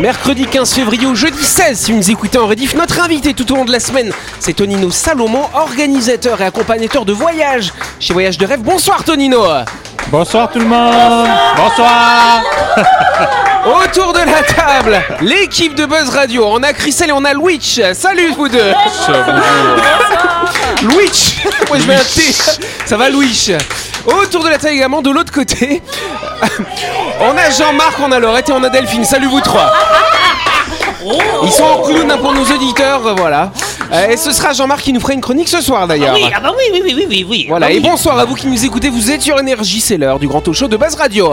Mercredi 15 février au jeudi 16, si vous nous écoutez en rediff, notre invité tout au long de la semaine, c'est Tonino Salomon, organisateur et accompagnateur de voyage chez Voyage de Rêve. Bonsoir Tonino Bonsoir tout le monde Bonsoir Autour de la table, l'équipe de Buzz Radio. On a Christelle et on a Louis. Salut vous deux Louis Moi je mets un T. Ça va Louis Autour de la table également, de l'autre côté, on a Jean-Marc, on a Laurette et on a Delphine. Salut vous trois Ils sont en clown hein, pour nos auditeurs, voilà. Euh, et ce sera Jean-Marc qui nous fera une chronique ce soir d'ailleurs. Oui, ah bah oui, oui, oui, oui, oui, oui. Voilà, Ah et oui. bonsoir à vous qui nous écoutez, vous êtes sur Énergie, c'est l'heure du grand talk show de Buzz Radio.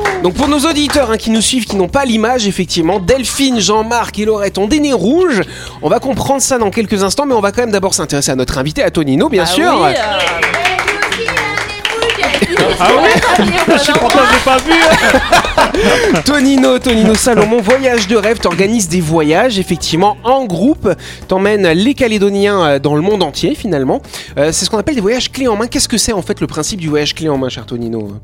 donc pour nos auditeurs hein, qui nous suivent, qui n'ont pas l'image, effectivement, Delphine, Jean-Marc et Laurette ont des nez rouges. On va comprendre ça dans quelques instants, mais on va quand même d'abord s'intéresser à notre invité, à Tonino, bien sûr. Ah oui Je suis content, pas vu Tonino, Tonino Salomon, voyage de rêve, t'organises des voyages, effectivement, en groupe, t'emmènes les Calédoniens euh, dans le monde entier, finalement. Euh, c'est ce qu'on appelle des voyages clés en main. Qu'est-ce que c'est, en fait, le principe du voyage clé en main, cher Tonino?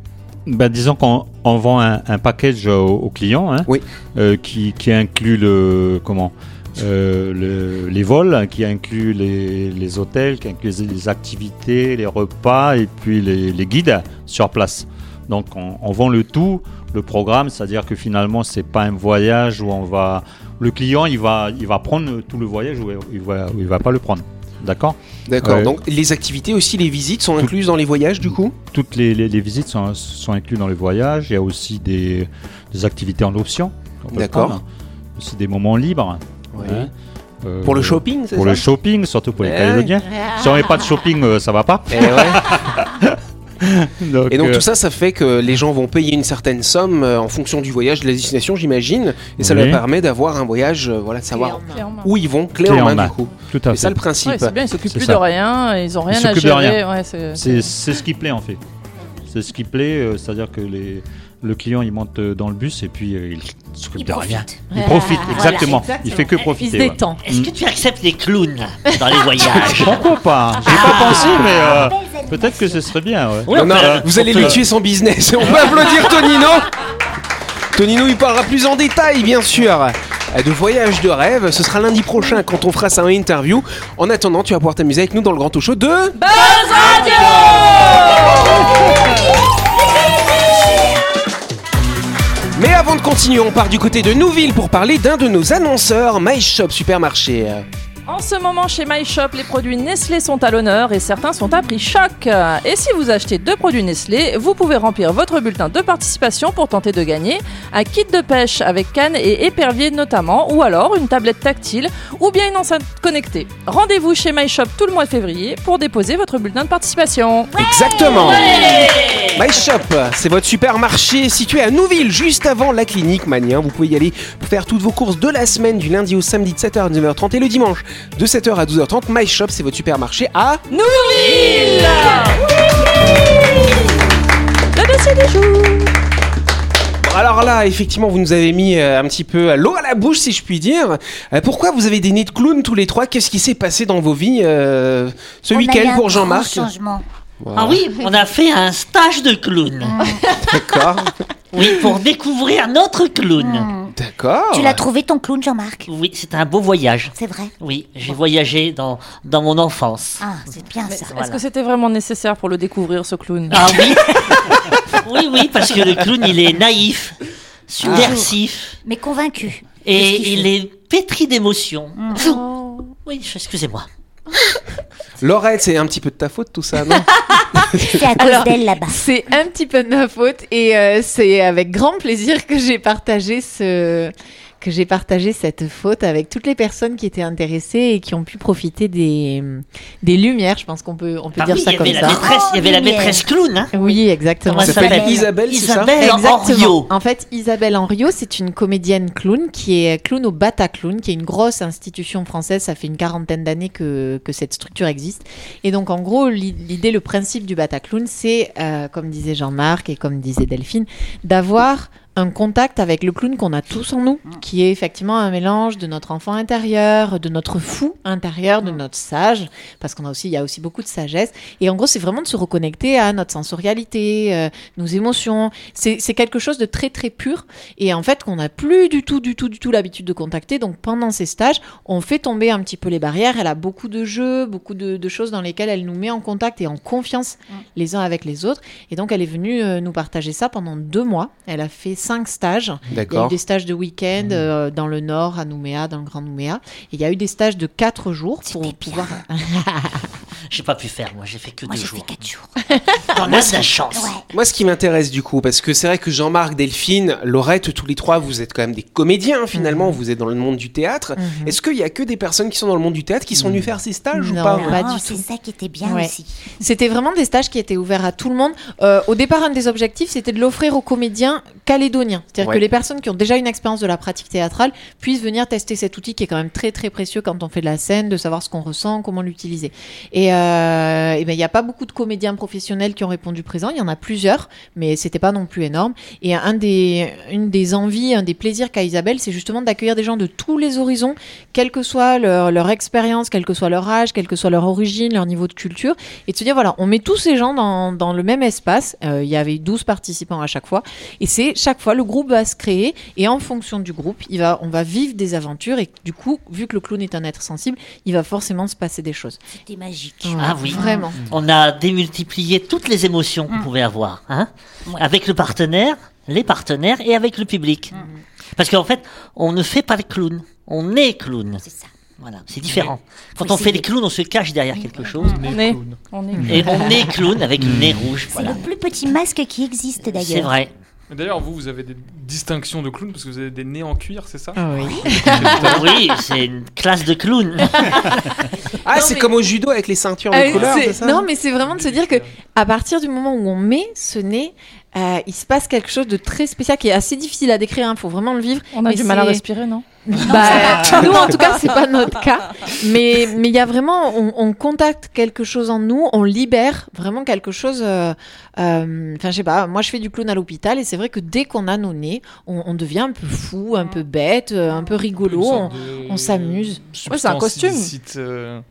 Ben, disons qu'on on vend un, un package au, au client hein, Oui. euh, qui, qui inclut le comment euh, le- les vols, qui inclut les, les hôtels, qui inclut les, activités, les repas et puis les, les guides sur place. Donc on, on vend le tout, le programme, c'est-à-dire que finalement c'est pas un voyage où on va le client il va il va prendre tout le voyage ou il va il va pas le prendre. D'accord D'accord. Ouais. Donc, les activités aussi, les visites sont incluses dans les voyages, du coup? Toutes les, les- les visites sont, sont incluses dans les voyages. Il y a aussi des, des activités en option. D'accord. Aussi des moments libres. hein. Euh, Pour le shopping, c'est Pour ça? le shopping, surtout pour les Ouais. Calédoniens. Si on n'avait pas de shopping, euh, ça va pas. Eh ouais. Donc, Et donc euh, tout ça, ça fait que les gens vont payer une certaine somme euh, en fonction du voyage, de la destination, j'imagine, et ça Oui. leur permet d'avoir un voyage, euh, voilà, de savoir où ils vont, clé, Clé en en main, du coup. tout à C'est ça fait. le principe. Ouais, c'est bien, ils s'occupent plus ça. de rien, ils ont rien à s'occupent de gérer. rien. Ouais, c'est- ce qui plaît en fait. C'est ce qui plaît, euh, c'est-à-dire que les, le client il monte dans le bus et puis euh, il s'occupe Il de rien. profite. Il profite, Voilà, exactement. exactement. Il fait que Il se profiter. ouais. détend. Est-ce que tu acceptes les clowns dans les voyages Pourquoi pas? J'ai pas pensé, mais euh, peut-être que ce serait bien. ouais. Non, non, vous allez lui tuer son business. On peut applaudir Tonino. Tonino, il parlera plus en détail, bien sûr, euh, de voyage de rêve. Ce sera lundi prochain quand on fera sa interview. En attendant, tu vas pouvoir t'amuser avec nous dans le grand talk show de. Mais avant de continuer, on part du côté de Nouville pour parler d'un de nos annonceurs, My Shop Supermarché. En ce moment, chez MyShop, les produits Nestlé sont à l'honneur et certains sont à prix choc. Et si vous achetez deux produits Nestlé, vous pouvez remplir votre bulletin de participation pour tenter de gagner un kit de pêche avec canne et épervier notamment, ou alors une tablette tactile, ou bien une enceinte connectée. Rendez-vous chez MyShop tout le mois de février pour déposer votre bulletin de participation. Exactement. My Shop, c'est votre supermarché situé à Nouville, juste avant la clinique Mania. Vous pouvez y aller pour faire toutes vos courses de la semaine, du lundi au samedi de 7h à 9h30 et le dimanche de 7h à 12h30. My Shop, c'est votre supermarché à... Nouville Le dossier du jour Alors là, effectivement, vous nous avez mis euh, un petit peu l'eau à la bouche, si je puis dire. Euh, pourquoi vous avez des nez de clown tous les trois? Qu'est-ce qui s'est passé dans vos vies euh, ce week-end pour Jean-Marc? changement. Voilà. Ah oui, on a fait un stage de clown. D'accord. Oui, pour découvrir notre clown. Hmm. D'accord. Tu l'as trouvé ton clown, Jean-Marc Oui, c'est un beau voyage. C'est vrai Oui, j'ai voyagé dans, dans mon enfance. Ah, c'est bien ça. Est-ce que c'était vraiment nécessaire pour le découvrir, ce clown? Ah oui Oui, oui, parce que le clown, il est naïf, subversif, Mais convaincu. et il est pétri d'émotions. Oh. Oui, excusez-moi. Laurette, c'est un petit peu de ta faute tout ça, non C'est à cause Alors, d'elle là-bas. C'est un petit peu de ma faute et euh, c'est avec grand plaisir que j'ai partagé ce que j'ai partagé cette faute avec toutes les personnes qui étaient intéressées et qui ont pu profiter des, des lumières. Je pense qu'on peut, on peut Ah dire oui, ça comme ça. il y avait la lumière. maîtresse clown. Hein Oui, exactement. Ça elle s'appelle Isabelle, Isabelle Henriot. En fait, Isabelle Henriot, c'est une comédienne clown qui est clown au Bataclown, qui est une grosse institution française. Ça fait une quarantaine d'années que, que cette structure existe. Et donc, en gros, l'i- l'idée, le principe du Bataclown, c'est, euh, comme disait Jean-Marc et comme disait Delphine, d'avoir un contact avec le clown qu'on a tous en nous, qui est effectivement un mélange de notre enfant intérieur, de notre fou intérieur, de notre sage, parce qu'on a aussi, il y a aussi beaucoup de sagesse. Et en gros, c'est vraiment de se reconnecter à notre sensorialité, euh, nos émotions. C'est quelque chose de très très pur et en fait qu'on n'a plus du tout, du tout, du tout l'habitude de contacter. Donc pendant ces stages, on fait tomber un petit peu les barrières. Elle a beaucoup de jeux, beaucoup de, de choses dans lesquelles elle nous met en contact et en confiance les uns avec les autres. Et donc elle est venue euh, nous partager ça pendant deux mois. Elle a fait cinq stages. Il y a eu des stages de week-end euh, dans le nord, à Nouméa, dans le Grand Nouméa. Et il y a eu des stages de quatre jours pour pouvoir. J'ai pas pu faire, moi, j'ai fait que Moi, deux j'ai fait jours. 4 jours. On a de la chance. Ouais. Moi, ce qui m'intéresse du coup, parce que c'est vrai que Jean-Marc, Delphine, Laurette, tous les trois, vous êtes quand même des comédiens finalement, vous êtes dans le monde du théâtre. Mhm. Est-ce qu'il y a que des personnes qui sont dans le monde du théâtre qui sont venues faire ces stages ou Non. pas Pas Non, du c'est ça qui était bien Ouais. aussi. C'était vraiment des stages qui étaient ouverts à tout le monde. Euh, au départ, un des objectifs, c'était de l'offrir aux comédiens calédoniens. C'est-à-dire Ouais. que les personnes qui ont déjà une expérience de la pratique théâtrale puissent venir tester cet outil qui est quand même très très précieux quand on fait de la scène, de savoir ce qu'on ressent, comment l'utiliser. Et euh, eh ben, il n'y a pas beaucoup de comédiens professionnels qui ont répondu présent. Il y en a plusieurs, mais c'était pas non plus énorme. Et une des envies, un des plaisirs qu'a Isabelle, c'est justement d'accueillir des gens de tous les horizons, quelle que soit leur, expérience, quel que soit leur âge, quelle que soit leur origine, leur niveau de culture, et de se dire voilà, on met tous ces gens dans, dans le même espace. Euh, il y avait 12 participants à chaque fois, et c'est chaque fois le groupe va se créer, et en fonction du groupe, il va, on va vivre des aventures, et du coup, vu que le clown est un être sensible, il va forcément se passer des choses. C'était magique. Ah oui. Vraiment. On a démultiplié toutes les émotions qu'on pouvait avoir, hein, Ouais. avec le partenaire, les partenaires et avec le public. Parce qu'en fait, on ne fait pas le clown, on est clown. C'est ça. Voilà, c'est différent. Quand Faut on fait les essayer. clowns, on se cache derrière quelque chose. On est, on est. Et on est clown avec le nez rouge. C'est Voilà. le plus petit masque qui existe C'est d'ailleurs. vrai. D'ailleurs, vous, vous avez des distinctions de clown parce que vous avez des nez en cuir, c'est ça? Ah oui. oui, c'est une classe de clown. Ah, Non, c'est mais- comme au judo avec les ceintures de Euh, couleur, c'est- c'est ça? Non, mais c'est vraiment de se dire que à partir du moment où on met ce nez, euh, il se passe quelque chose de très spécial qui est assez difficile à décrire. Il faut vraiment le vivre. On a Mais du mal à respirer, non? Bah, nous, en tout cas, c'est pas notre cas. Mais mais il y a vraiment, on, on contacte quelque chose en nous, on libère vraiment quelque chose. euh, euh, Enfin, je sais pas. Moi, je fais du clown à l'hôpital et c'est vrai que dès qu'on a nos nez, on, on devient un peu fou, un peu bête, euh, un peu rigolo. On- s'amuse. Ouais, c'est un costume. illicite, euh,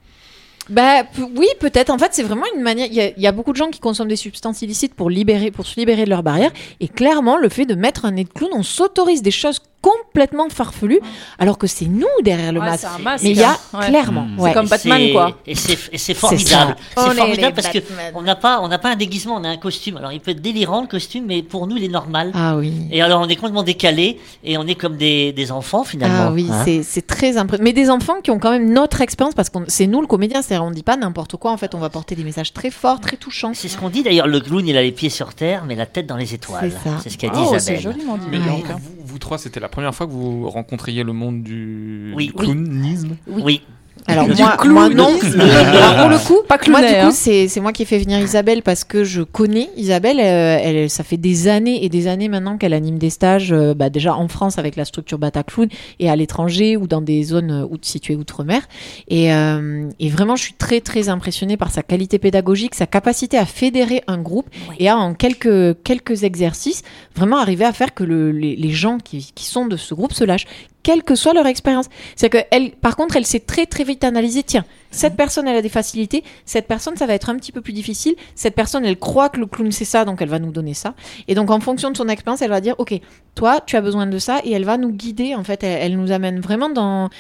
Bah oui, peut-être. En fait, c'est vraiment une manière. Il y, y a beaucoup de gens qui consomment des substances illicites pour libérer, pour se libérer de leurs barrières. Et clairement, le fait de mettre un nez de clown, on s'autorise des choses complètement farfelues, alors que c'est nous derrière le Ouais, masque. c'est un masque. Mais il y a hein. Ouais. clairement. Mm. ouais. C'est comme Batman, quoi. Et c'est formidable. C'est est formidable parce que Batman. on n'a pas on n'a pas un déguisement, on a un costume. Alors il peut être délirant le costume, mais pour nous il est normal. Ah oui. Et alors on est complètement décalé et on est comme des, des enfants finalement. Ah oui, hein. c'est- très impressionnant. Mais des enfants qui ont quand même notre expérience, parce que c'est nous le comédien, c'est-à-dire on dit pas n'importe quoi, en fait, on va porter des messages très forts, très touchants. C'est ce qu'on dit d'ailleurs. Le clown il a les pieds sur terre, mais la tête dans les étoiles. C'est ça. C'est ce qu'a dit Oh, c'est Isabelle. joliment dit. Hein. Vous, trois, c'était la première fois que vous rencontriez le monde du, Oui. du clownisme? Oui. Alors moi, clown. moi non. Alors pour le coup, Pas moi du hein. coup c'est c'est moi qui ai fait venir Isabelle parce que je connais Isabelle. euh, elle, ça fait des années et des années maintenant qu'elle anime des stages, euh, bah, déjà en France avec la structure Bataclown et à l'étranger ou dans des zones euh, situées outre-mer. Et, euh, et vraiment, je suis très très impressionnée par sa qualité pédagogique, sa capacité à fédérer un groupe Ouais. et à en quelques quelques exercices vraiment arriver à faire que le- les, les gens qui, qui sont de ce groupe se lâchent quelle que soit leur expérience. C'est que elle, par contre, elle sait très très vite analyser. Tiens, cette personne, elle a des facilités. Cette personne, ça va être un petit peu plus difficile. Cette personne, elle croit que le clown c'est ça, donc elle va nous donner ça. Et donc, en fonction de son expérience, elle va dire, ok, toi, tu as besoin de ça, et elle va nous guider. En fait, elle, elle nous amène vraiment dans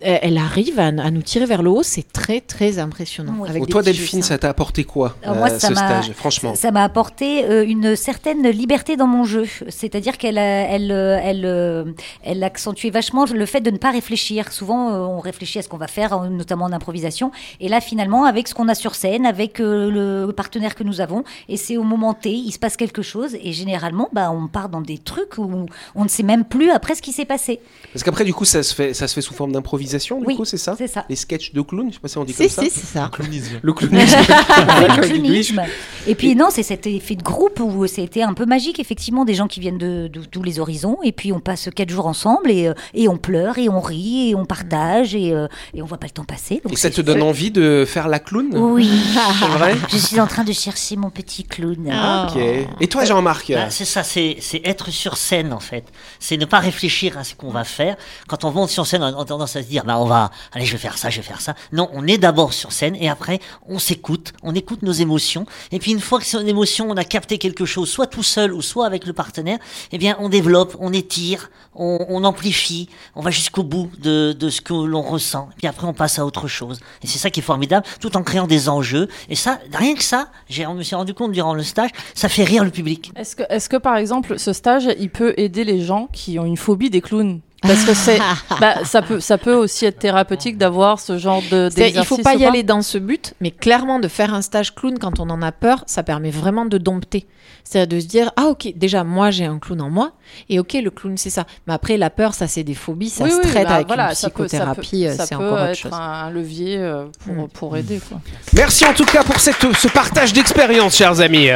elle arrive à, à nous tirer vers le haut. C'est très très impressionnant. Oui. Avec toi, Delphine, ça t'a apporté quoi Alors moi, euh, ça ce stage Franchement. Ça m'a apporté euh, une certaine liberté dans mon jeu. C'est-à-dire qu'elle elle, euh, elle, euh, elle accentuait vachement le fait de ne pas réfléchir. Souvent, euh, on réfléchit à ce qu'on va faire, euh, notamment en improvisation. Et là, finalement, avec ce qu'on a sur scène, avec euh, le partenaire que nous avons, et c'est au moment T, il se passe quelque chose. Et généralement, bah, on part dans des trucs où on ne sait même plus après ce qui s'est passé. Parce qu'après, du coup, ça se fait, ça se fait sous forme d'improvisation, du Oui, coup, c'est ça c'est ça. Les sketchs de clown, je sais pas si on dit Si, ça. si, c'est ça. Clownisme. Le clownisme. Le clunisme. Et puis non, c'est cet effet de groupe où c'était un peu magique, effectivement, des gens qui viennent de, de tous les horizons, et puis on passe quatre jours ensemble, et, euh, et on pleure, et on rit, et on partage, et, euh, et on voit pas le temps passer. donc Et ça te donne envie de faire la clown? Oui, C'est vrai? Je suis en train de chercher mon petit clown. Ah. Ok. Et toi, Jean-Marc? Bah, c'est ça, c'est c'est être sur scène en fait. C'est ne pas réfléchir à ce qu'on va faire. Quand on monte sur scène, on a tendance à se dire, bah on va, allez, je vais faire ça, je vais faire ça. Non, on est d'abord sur scène et après on s'écoute, on écoute nos émotions. Et puis une fois que son émotion, on a capté quelque chose, soit tout seul ou soit avec le partenaire, eh bien on développe, on étire, on, on amplifie, on va jusqu'au bout de, de ce que l'on ressent. Puis après on passe à autre chose. Et c'est ça qui est formidable, tout en créant des enjeux. Et ça, rien que ça, j'ai, on me suis rendu compte durant le stage, ça fait rire le public. Est-ce que, est-ce que par exemple, ce stage, il peut aider les gens qui ont une phobie des clowns? Parce que c'est, bah, ça peut, ça peut aussi être thérapeutique d'avoir ce genre de. Il faut pas y aller dans ce but, mais clairement de faire un stage clown quand on en a peur, ça permet vraiment de dompter. C'est-à-dire de se dire ah ok déjà moi j'ai un clown en moi et ok le clown c'est ça. Mais après la peur ça c'est des phobies, ça Oui, se oui, traite bah, avec voilà, une psychothérapie, euh, ça c'est peut encore autre être chose. un levier euh, pour, Mm. pour aider. Quoi. Merci en tout cas pour cette, ce partage d'expérience, chers amis.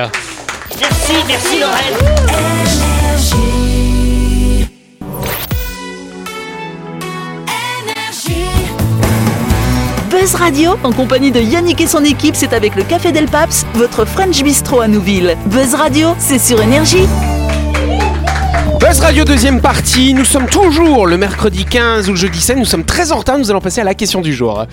Merci, merci Lorraine. Buzz Radio, en compagnie de Yannick et son équipe, c'est avec le Café Del Paps, votre French Bistro à Nouville. Buzz Radio, c'est sur Énergie. Buzz Radio deuxième partie, nous sommes toujours le mercredi 15 ou le jeudi 16, nous sommes très en retard, nous allons passer à la question du jour.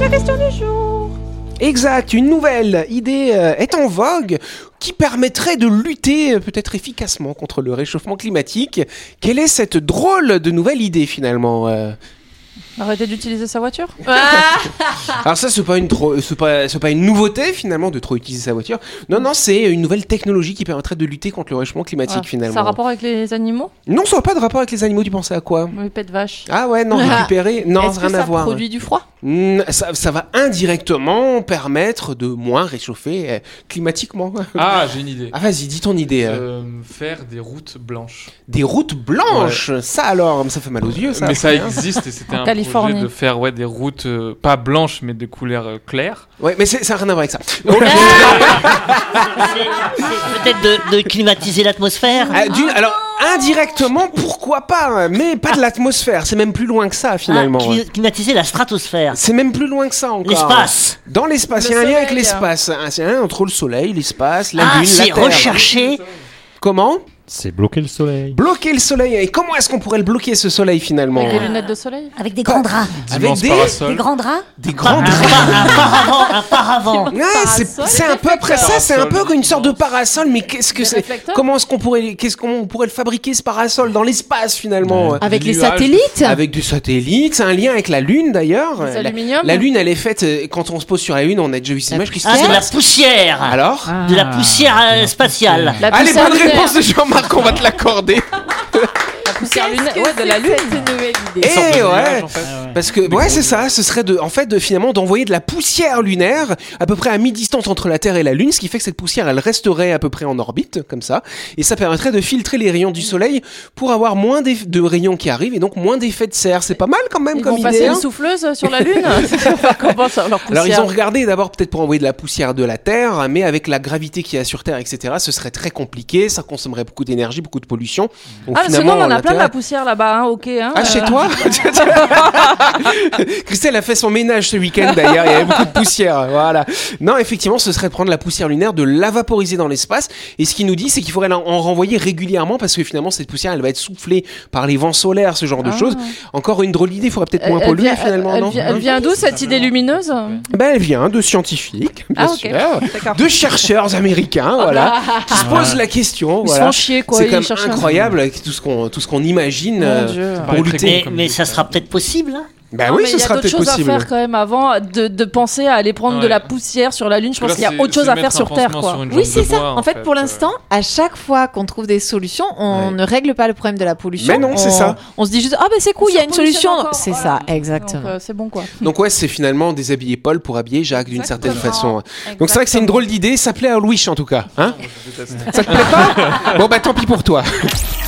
La question du jour Exact, une nouvelle idée euh, est en vogue qui permettrait de lutter euh, peut-être efficacement contre le réchauffement climatique. Quelle est cette drôle de nouvelle idée finalement euh Arrêtez d'utiliser sa voiture Alors ça c'est pas une trop- c'est pas c'est pas une nouveauté finalement de trop utiliser sa voiture. Non non, c'est une nouvelle technologie qui permettrait de lutter contre le réchauffement climatique Ah, finalement. Ça a rapport avec les animaux? Non, ça n'a pas de rapport avec les animaux, tu pensais à quoi? Les pets de vache. Ah ouais, non, récupérer, non, Est-ce rien que à ça voir. produit du froid? Hmm, ça, ça va indirectement permettre de moins réchauffer euh, climatiquement. Ah, j'ai une idée. Ah vas-y, dis ton idée. euh. Euh, faire des routes blanches. Des routes blanches, ça alors, ça fait mal aux yeux ça. mais ça existe et c'était un Californie. de faire ouais, des routes euh, pas blanches mais de couleurs euh, claires. Ouais, mais c'est- ça n'a rien à voir avec ça. C'est peut-être de, de climatiser l'atmosphère. euh, d'une- alors, indirectement, pourquoi pas, mais pas de l'atmosphère, c'est même plus loin que ça finalement. Ah, cli- climatiser la stratosphère. C'est même plus loin que ça encore. L'espace. Dans l'espace, il y a un lien avec soleil. l'espace. Ah, C'est un lien entre le soleil, l'espace, la Ah, lune, la c'est terre. rechercher. Comment? C'est bloquer le soleil. Bloquer le soleil. Et comment est-ce qu'on pourrait le bloquer ce soleil finalement Avec des lunettes de soleil Avec des grands draps. Avec des- grands draps Des grands pa- un paravent, un paravent. Ouais, c'est un peu près ça, c'est un peu une sorte de parasol, mais qu'est-ce que c'est Comment est-ce qu'on pourrait, qu'est-ce qu'on pourrait le fabriquer ce parasol dans l'espace finalement Ouais. Avec les satellites Avec des satellites, c'est un lien avec la Lune d'ailleurs. La, Lune, elle est faite euh, quand on se pose sur la Lune, on a déjà vu ces images. poussière. Qu'est-ce Ah, qui de se la poussière. Alors De la poussière euh, spatiale. La Allez, bonne réponse de Jean-Marc, on va te l'accorder. La poussière lunaire. Ouais, de la lune. Eh Sorte de ouais. nuages, en fait. Parce que ouais c'est ça, ce serait de en fait de finalement d'envoyer de la poussière lunaire à peu près à mi-distance entre la Terre et la Lune, ce qui fait que cette poussière elle resterait à peu près en orbite comme ça, et ça permettrait de filtrer les rayons du Soleil pour avoir moins de rayons qui arrivent et donc moins d'effets de serre. C'est pas mal quand même Ils comme vont idée. passer hein une souffleuse sur la lune leur Alors ils ont regardé d'abord peut-être pour envoyer de la poussière de la Terre, mais avec la gravité qu'il y a sur Terre, etc., ce serait très compliqué, ça consommerait beaucoup d'énergie, beaucoup de pollution. Donc Ah, sinon, on en a plein la poussière là-bas, hein, ok. Hein, Ah, chez euh, toi Christelle a fait son ménage ce week-end d'ailleurs, il y avait beaucoup de poussière. Voilà. Non, effectivement, ce serait de prendre la poussière lunaire, de la vaporiser dans l'espace. Et ce qu'il nous dit, c'est qu'il faudrait en en renvoyer régulièrement parce que finalement, cette poussière, elle va être soufflée par les vents solaires, ce genre de Ah. choses. Encore une drôle d'idée, il faudrait peut-être moins elle polluer vient, finalement, elle non vient- elle vient d'où cette idée lumineuse? Ben, elle vient de scientifiques, bien Ah, sûr. De chercheurs américains, voilà, qui se posent la question. Ils se font chier, quoi. C'est quand même incroyable avec tout ce qu'on qu'on imagine, euh, pour lutter. Mais, ça sera peut-être possible. hein. Bah Non, oui, mais ce il y a sera d'autres peut-être choses possible. à faire quand même avant de, de penser à aller prendre de la poussière sur la Lune. Je pense qu'il y a c'est- autre chose c'est à faire sur Terre, quoi. sur Oui, c'est ça. bois, En fait, pour euh. l'instant, à chaque fois qu'on trouve des solutions, on Ouais. ne règle pas le problème de la pollution. Mais non, c'est On- ça. On se dit juste, ah ben c'est cool, il y a une solution. C'est voilà. ça, exactement. Euh, c'est bon quoi. Donc ouais, c'est finalement déshabiller Paul pour habiller Jacques d'une certaine Exactement. façon. Donc c'est vrai que c'est une drôle d'idée, ça plaît à Louis en tout cas. Hein? Ça te plaît pas? Bon bah tant pis pour toi.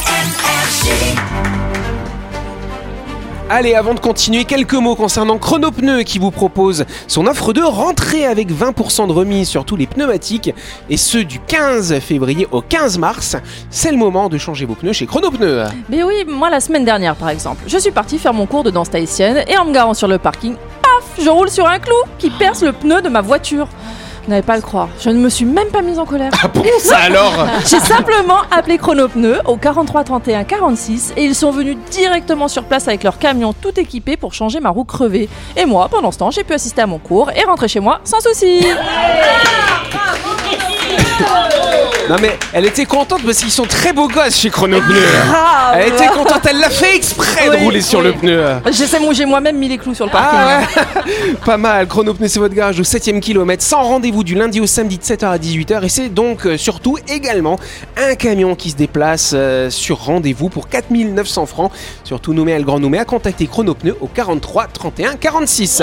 Allez, avant de continuer, quelques mots concernant Chronopneu qui vous propose son offre de rentrée avec 20% de remise sur tous les pneumatiques et ce du 15 février au 15 mars. C'est le moment de changer vos pneus chez Chronopneu. Mais oui, moi la semaine dernière par exemple, je suis partie faire mon cours de danse tahitienne et en me garant sur le parking, paf, je roule sur un clou qui perce le pneu de ma voiture. Vous n'allez pas le croire, je ne me suis même pas mise en colère. Ah bon ça alors J'ai simplement appelé Chronopneu au 43 31 46 et ils sont venus directement sur place avec leur camion tout équipé pour changer ma roue crevée. Et moi, pendant ce temps, j'ai pu assister à mon cours et rentrer chez moi sans souci. Non mais elle était contente parce qu'ils sont très beaux gosses chez Chronopneu. Ah, Elle était contente, elle l'a fait exprès de Oui, rouler sur oui. le pneu. J'ai j'ai moi-même mis les clous sur le parking. Ah ouais Pas mal, Chronopneu c'est votre garage au 7ème kilomètre, sans rendez-vous du lundi au samedi de 7h à 18h et c'est donc euh, surtout également un camion qui se déplace euh, sur rendez-vous pour 4900 francs. Surtout nommé à le Grand Nommé à contacter Chronopneu au 43 31 46.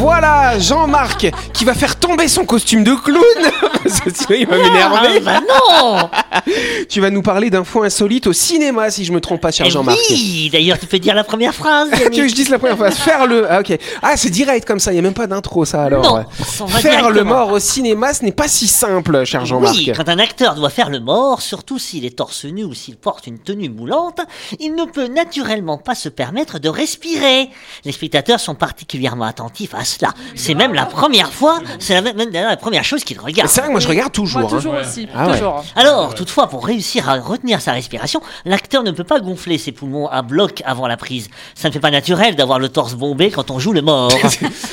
Voilà Jean-Marc qui va faire tomber son costume de clown Parce que sinon il va Ah, m'énerver. bah non Tu vas nous parler d'infos insolites au cinéma si je me trompe pas cher Eh Jean-Marc. Oui, d'ailleurs, tu peux dire la première phrase. tu veux que je dise la première fois Faire le. Ah, ok. Ah, c'est direct comme ça, il n'y a même pas d'intro, ça alors. Non, on va Faire le mort au cinéma, ce n'est pas si simple, cher Jean-Marc. Oui, quand un acteur doit faire le mort, surtout s'il est torse nu ou s'il porte une tenue moulante, il ne peut naturellement pas se permettre de respirer. Les spectateurs sont particulièrement attentifs à cela. C'est même la première fois, c'est la, même la première chose qu'ils regardent. C'est vrai que moi je regarde Moi, toujours. hein. toujours aussi, Ah ouais. toujours. Alors, toutefois, pour réussir à retenir sa respiration, l'acteur ne peut pas gonfler ses poumons à bloc avant la prise. Ça ne fait pas naturel d'avoir le torse bombé quand on joue le mort.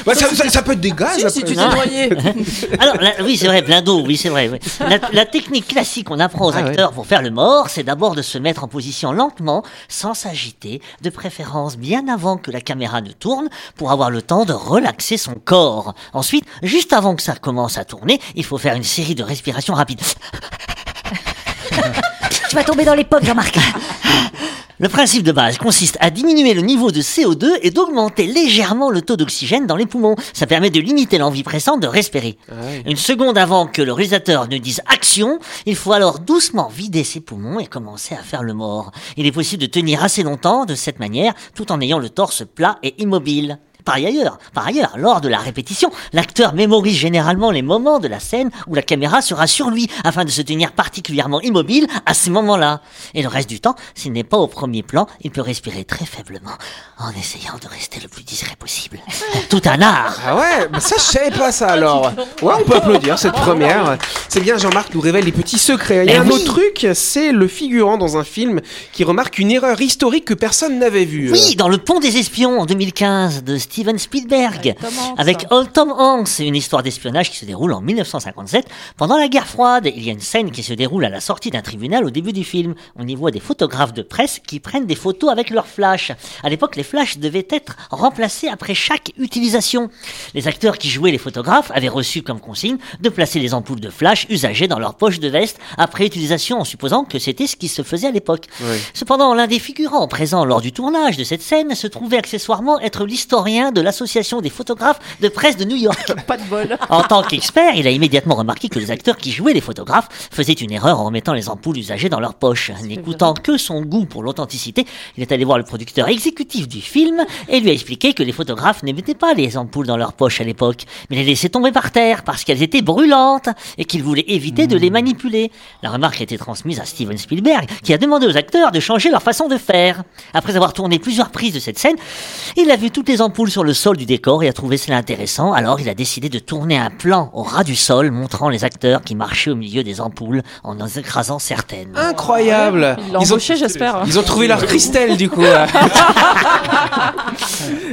Bah, ça, ça- ça peut être des gaz. Si, tu t'es noyé. Alors, la- oui, c'est vrai, plein d'eau, oui, c'est vrai. oui. La, la technique classique qu'on apprend aux Ah ouais. acteurs pour faire le mort, c'est d'abord de se mettre en position lentement, sans s'agiter, de préférence bien avant que la caméra ne tourne, pour avoir le temps de relaxer son corps. Ensuite, juste avant que ça commence à tourner, il faut faire une série de respirations rapides. Tu vas tomber dans les pommes, Jean-Marc. Le principe de base consiste à diminuer le niveau de CO2 et d'augmenter légèrement le taux d'oxygène dans les poumons. Ça permet de limiter l'envie pressante de respirer. Ah ouais. Une seconde avant que le réalisateur ne dise action, il faut alors doucement vider ses poumons et commencer à faire le mort. Il est possible de tenir assez longtemps de cette manière tout en ayant le torse plat et immobile. Par ailleurs, par ailleurs, lors de la répétition, l'acteur mémorise généralement les moments de la scène où la caméra sera sur lui afin de se tenir particulièrement immobile à ces moments-là. Et le reste du temps, s'il n'est pas au premier plan, il peut respirer très faiblement en essayant de rester le plus discret possible. Tout un art. Ah ouais, bah ça je savais pas ça alors. Ouais, on peut applaudir cette première. C'est bien, Jean-Marc nous révèle les petits secrets. Il y a Eh un oui. autre truc, c'est le figurant dans un film qui remarque une erreur historique que personne n'avait vue. Oui, dans Le Pont des Espions en 2015 de Steven Spielberg. Tom Hanks. Avec Old Tom Hanks, c'est une histoire d'espionnage qui se déroule en 1957. Pendant la guerre froide, il y a une scène qui se déroule à la sortie d'un tribunal au début du film. On y voit des photographes de presse qui prennent des photos avec leurs flashs. À l'époque, les flashs devaient être remplacés après chaque utilisation. Les acteurs qui jouaient les photographes avaient reçu comme consigne de placer les ampoules de flash usagées dans leur poche de veste après utilisation en supposant que c'était ce qui se faisait à l'époque. Oui. Cependant, l'un des figurants présents lors du tournage de cette scène se trouvait accessoirement être l'historien de l'association des photographes de presse de New York. Pas de bol. En tant qu'expert, il a immédiatement remarqué que les acteurs qui jouaient les photographes faisaient une erreur en remettant les ampoules usagées dans leur poche. N'écoutant que son goût pour l'authenticité, il est allé voir le producteur exécutif du film et lui a expliqué que les photographes ne mettaient pas les ampoules dans leur poche à l'époque, mais les laissaient tomber par terre parce qu'elles étaient brûlantes et qu'il voulait éviter de les manipuler. La remarque a été transmise à Steven Spielberg qui a demandé aux acteurs de changer leur façon de faire. Après avoir tourné plusieurs prises de cette scène, il a vu toutes les ampoules sur le sol du décor et a trouvé cela intéressant. Alors il a décidé de tourner un plan au ras du sol montrant les acteurs qui marchaient au milieu des ampoules en en écrasant certaines. Incroyable. L'a Ils ont, embauché, j'espère. ils ont trouvé leur Christelle du coup.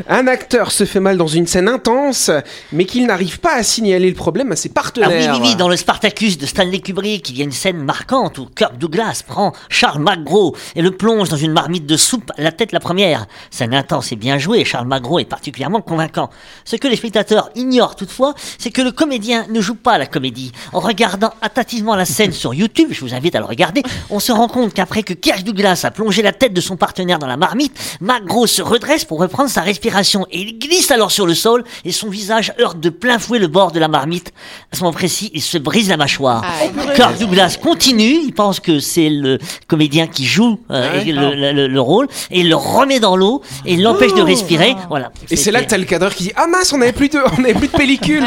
Un acteur se fait mal dans une scène intense, mais qu'il n'arrive pas à signaler le problème à ses Ah oui, partenaires. oui, oui, dans le Spartacus de Stanley Kubrick, il y a une scène marquante où Kirk Douglas prend Charles McGraw et le plonge dans une marmite de soupe à la tête la première. Scène intense et bien jouée, Charles McGraw est particulièrement convaincant. Ce que les spectateurs ignorent toutefois, c'est que le comédien ne joue pas la comédie. En regardant attentivement la scène sur YouTube, je vous invite à le regarder, on se rend compte qu'après que Kirk Douglas a plongé la tête de son partenaire dans la marmite, McGraw se redresse pour reprendre sa respiration et il glisse alors sur le sol et son visage heurte de plein fouet le bord de la marmite. À ce moment précis, il se brise la mâchoire. Kirk Douglas continue, il pense que c'est le comédien qui joue euh, et le, le- le- le rôle et il le remet dans l'eau et il l'empêche de respirer. Voilà. Et c'est là que t'as le cadreur qui dit Ah mince, on avait plus de, on avait plus de pellicule.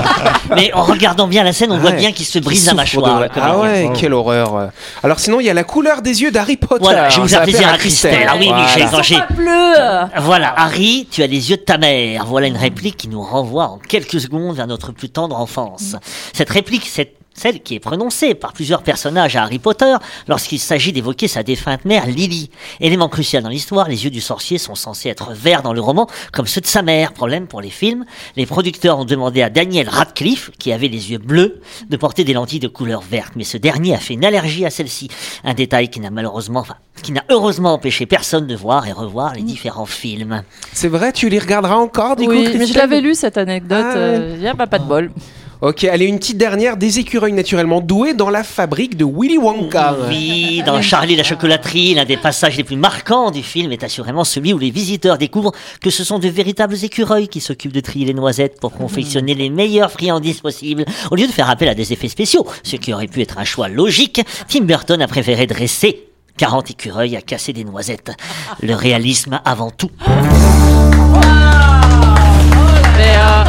Mais en regardant bien la scène, on voit bien qu'il se brise la mâchoire. comédien. Ah ouais, quelle horreur. Alors sinon, il y a la couleur des yeux d'Harry Potter. Voilà, je vais vous Ça faire va plaisir à Christelle. Ah oui, oui, j'ai quand j'ai- Bleu. Voilà, Harry, tu as les yeux de ta mère. Voilà une réplique qui nous renvoie en quelques secondes vers notre plus tendre enfance. Cette réplique, c'est celle qui est prononcée par plusieurs personnages à Harry Potter lorsqu'il s'agit d'évoquer sa défunte mère Lily. Élément crucial dans l'histoire, les yeux du sorcier sont censés être verts dans le roman, comme ceux de sa mère. Problème pour les films, les producteurs ont demandé à Daniel Radcliffe, qui avait les yeux bleus, de porter des lentilles de couleur verte, mais ce dernier a fait une allergie à celle-ci. Un détail qui n'a malheureusement, enfin, qui n'a heureusement empêché personne de voir et revoir les différents films. C'est vrai, tu les regarderas encore du coup Oui, mais je l'avais lu cette anecdote. Ah ouais. euh, y a pas de bol. Ok, allez, une petite dernière. Des écureuils naturellement doués dans la fabrique de Willy Wonka. Oui, dans Charlie la chocolaterie, l'un des passages les plus marquants du film est assurément celui où les visiteurs découvrent que ce sont de véritables écureuils qui s'occupent de trier les noisettes pour confectionner les meilleures friandises possibles. Au lieu de faire appel à des effets spéciaux, ce qui aurait pu être un choix logique, Tim Burton a préféré dresser 40 écureuils à casser des noisettes. Le réalisme avant tout. Mais euh,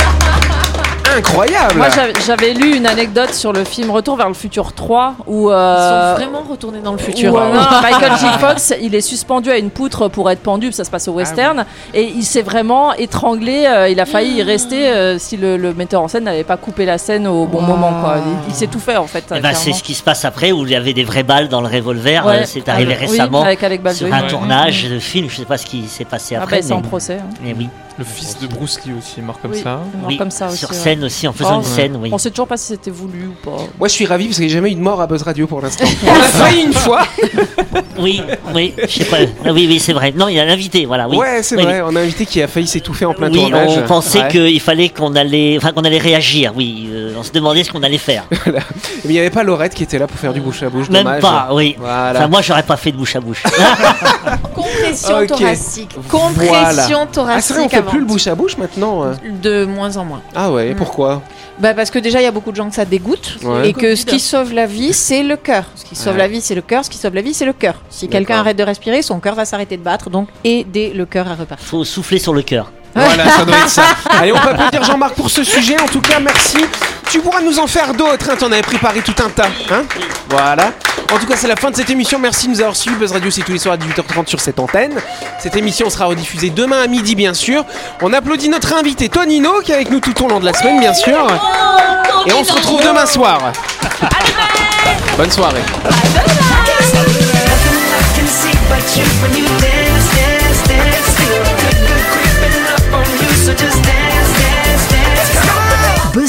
Incroyable moi, j'avais- lu une anecdote sur le film Retour vers le futur 3 où. Ils euh, sont vraiment retournés dans le futur. où, euh, Michael J. Fox, il est suspendu à une poutre pour être pendu, ça se passe au western, et il s'est vraiment étranglé. euh, il a failli y rester euh, si le, le metteur en scène n'avait pas coupé la scène au bon moment. Quoi. Il, il s'est tout fait en fait. Ben, c'est ce qui se passe après où il y avait des vraies balles dans le revolver. Ouais. Euh, C'est arrivé Avec- oui, récemment avec Alec sur un Ouais. tournage de film. Je sais pas ce qui s'est passé Ah après. bah, c'est en mais- procès. hein. mais oui. Le fils de Bruce Lee aussi est mort comme Oui, ça. mort Oui, comme ça aussi. sur ouais. scène aussi, en faisant Oh, une scène, oui. On sait toujours pas si c'était voulu ou pas. Moi, je suis ravi parce qu'il n'y a jamais eu de mort à Buzz Radio pour l'instant. On a failli une fois. Oui, oui, je sais pas. Ah Oui, oui, c'est vrai. Non, il y a l'invité, voilà. Oui. Ouais, c'est Oui, vrai. On a un invité qui a failli s'étouffer en plein Oui, tournage. on pensait Ouais. qu'il fallait qu'on allait, enfin qu'on allait réagir. Oui, euh, on se demandait ce qu'on allait faire. Mais il n'y avait pas Laurette qui était là pour faire du bouche à bouche. Même dommage. pas, oui. Voilà. Enfin, moi, j'aurais pas fait de bouche à bouche. Compression thoracique. Compression Ah, thoracique. c'est plus le bouche à bouche maintenant. euh. De moins en moins. Ah ouais, Mm. pourquoi Bah parce que déjà il y a beaucoup de gens que ça dégoûte Ouais. et que ce qui sauve la vie c'est le cœur. Ce qui sauve Ouais. la vie c'est le cœur, ce qui sauve la vie c'est le cœur. Si quelqu'un arrête de respirer, son cœur va s'arrêter de battre donc aider le cœur à repartir. Faut souffler sur le cœur. Voilà, ça doit être ça. Allez, on peut applaudir Jean-Marc pour ce sujet. En tout cas, merci. Tu pourras nous en faire d'autres. Hein. T'en avais préparé tout un tas. Hein voilà. En tout cas, c'est la fin de cette émission. Merci de nous avoir suivis. Buzz Radio, c'est tous les soirs à 18h30 sur cette antenne. Cette émission sera rediffusée demain à midi, bien sûr. On applaudit notre invité Tonino, qui est avec nous tout au long de la semaine, bien sûr. Et on se retrouve demain soir. Bonne soirée.